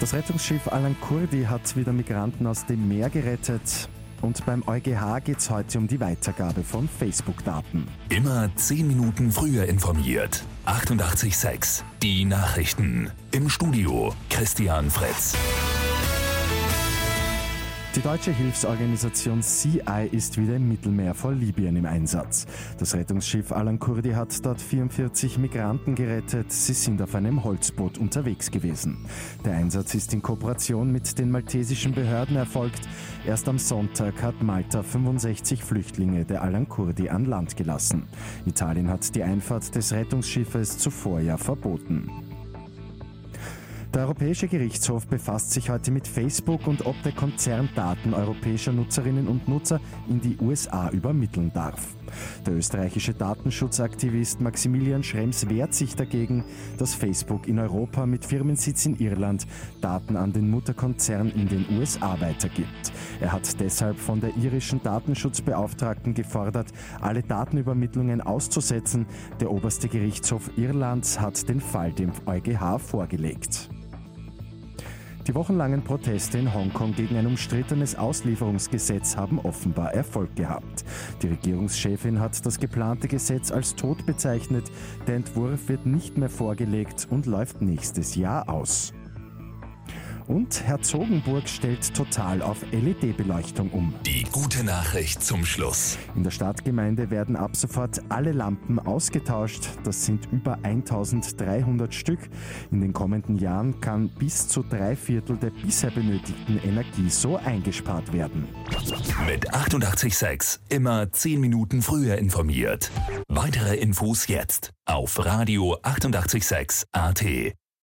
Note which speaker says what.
Speaker 1: Das Rettungsschiff Alan Kurdi hat wieder Migranten aus dem Meer gerettet. Und beim EuGH geht es heute um die Weitergabe von Facebook-Daten.
Speaker 2: Immer 10 Minuten früher informiert. 88.6 Die Nachrichten. Im Studio Christian Fritz.
Speaker 1: Die deutsche Hilfsorganisation CI ist wieder im Mittelmeer vor Libyen im Einsatz. Das Rettungsschiff Alan Kurdi hat dort 44 Migranten gerettet. Sie sind auf einem Holzboot unterwegs gewesen. Der Einsatz ist in Kooperation mit den maltesischen Behörden erfolgt. Erst am Sonntag hat Malta 65 Flüchtlinge der Alan Kurdi an Land gelassen. Italien hat die Einfahrt des Rettungsschiffes zuvor ja verboten. Der Europäische Gerichtshof befasst sich heute mit Facebook und ob der Konzern Daten europäischer Nutzerinnen und Nutzer in die USA übermitteln darf. Der österreichische Datenschutzaktivist Maximilian Schrems wehrt sich dagegen, dass Facebook in Europa mit Firmensitz in Irland Daten an den Mutterkonzern in den USA weitergibt. Er hat deshalb von der irischen Datenschutzbeauftragten gefordert, alle Datenübermittlungen auszusetzen. Der oberste Gerichtshof Irlands hat den Fall dem EuGH vorgelegt. Die wochenlangen Proteste in Hongkong gegen ein umstrittenes Auslieferungsgesetz haben offenbar Erfolg gehabt. Die Regierungschefin hat das geplante Gesetz als tot bezeichnet. Der Entwurf wird nicht mehr vorgelegt und läuft nächstes Jahr aus. Und Herzogenburg stellt total auf LED-Beleuchtung um.
Speaker 2: Die gute Nachricht zum Schluss.
Speaker 1: In der Stadtgemeinde werden ab sofort alle Lampen ausgetauscht. Das sind über 1300 Stück. In den kommenden Jahren kann bis zu drei Viertel der bisher benötigten Energie so eingespart werden.
Speaker 2: Mit 886 immer 10 Minuten früher informiert. Weitere Infos jetzt auf Radio 886 AT.